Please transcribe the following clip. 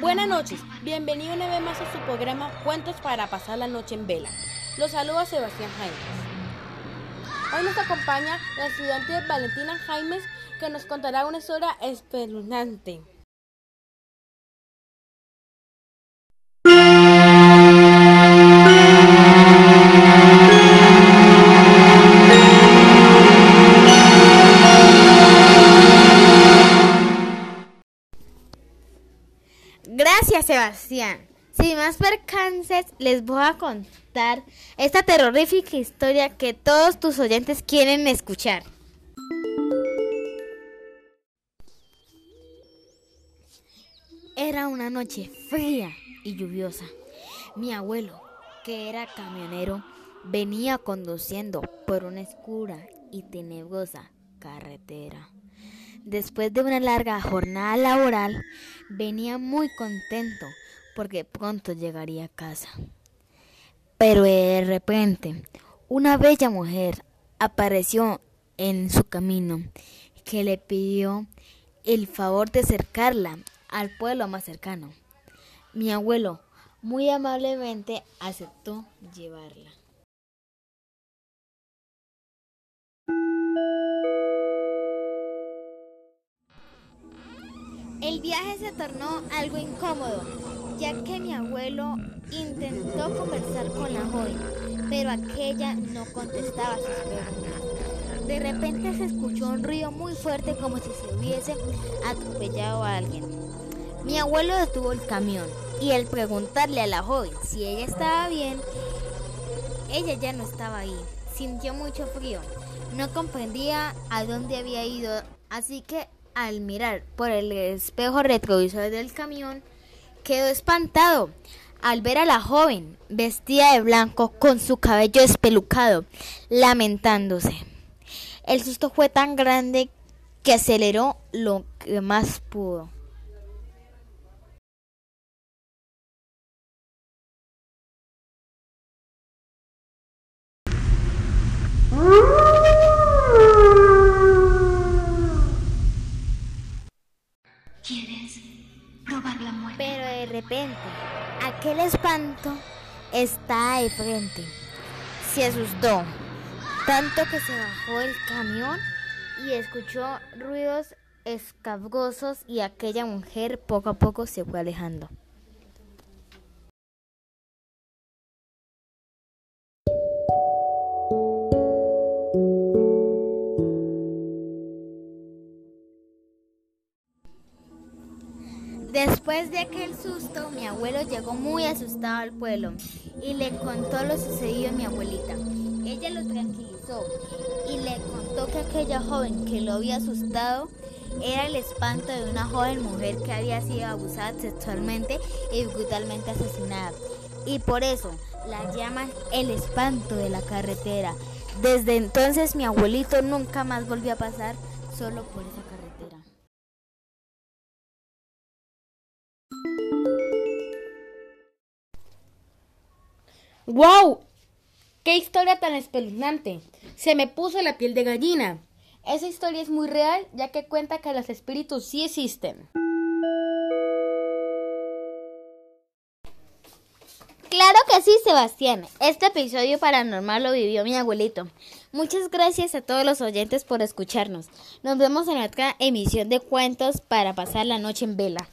Buenas noches, bienvenido una vez más a su programa Cuentos para pasar la noche en vela. Los saluda Sebastián Jaimes. Hoy nos acompaña la estudiante Valentina Jaimes que nos contará una historia espeluznante. Gracias, Sebastián. Sin más percances, les voy a contar esta terrorífica historia que todos tus oyentes quieren escuchar. Era una noche fría y lluviosa. Mi abuelo, que era camionero, venía conduciendo por una oscura y tenebrosa carretera. Después de una larga jornada laboral, venía muy contento porque pronto llegaría a casa. Pero de repente, una bella mujer apareció en su camino que le pidió el favor de acercarla al pueblo más cercano. Mi abuelo muy amablemente aceptó llevarla. El viaje se tornó algo incómodo, ya que mi abuelo intentó conversar con la joven, pero aquella no contestaba sus preguntas. De repente se escuchó un ruido muy fuerte como si se hubiese atropellado a alguien. Mi abuelo detuvo el camión y al preguntarle a la joven si ella estaba bien, ella ya no estaba ahí. Sintió mucho frío. No comprendía a dónde había ido, así que al mirar por el espejo retrovisor del camión, quedó espantado al ver a la joven vestida de blanco con su cabello espelucado, lamentándose. El susto fue tan grande que aceleró lo que más pudo. Espanto está de frente. Se asustó, tanto que se bajó del camión y escuchó ruidos escabrosos y aquella mujer poco a poco se fue alejando. Después de aquel susto, mi abuelo llegó muy asustado al pueblo y le contó lo sucedido a mi abuelita. Ella lo tranquilizó y le contó que aquella joven que lo había asustado era el espanto de una joven mujer que había sido abusada sexualmente y brutalmente asesinada. Y por eso la llaman el espanto de la carretera. Desde entonces mi abuelito nunca más volvió a pasar solo por esa ¡Wow! ¡Qué historia tan espeluznante! Se me puso la piel de gallina. Esa historia es muy real ya que cuenta que los espíritus sí existen. Claro que sí, Sebastián. Este episodio paranormal lo vivió mi abuelito. Muchas gracias a todos los oyentes por escucharnos. Nos vemos en otra emisión de cuentos para pasar la noche en vela.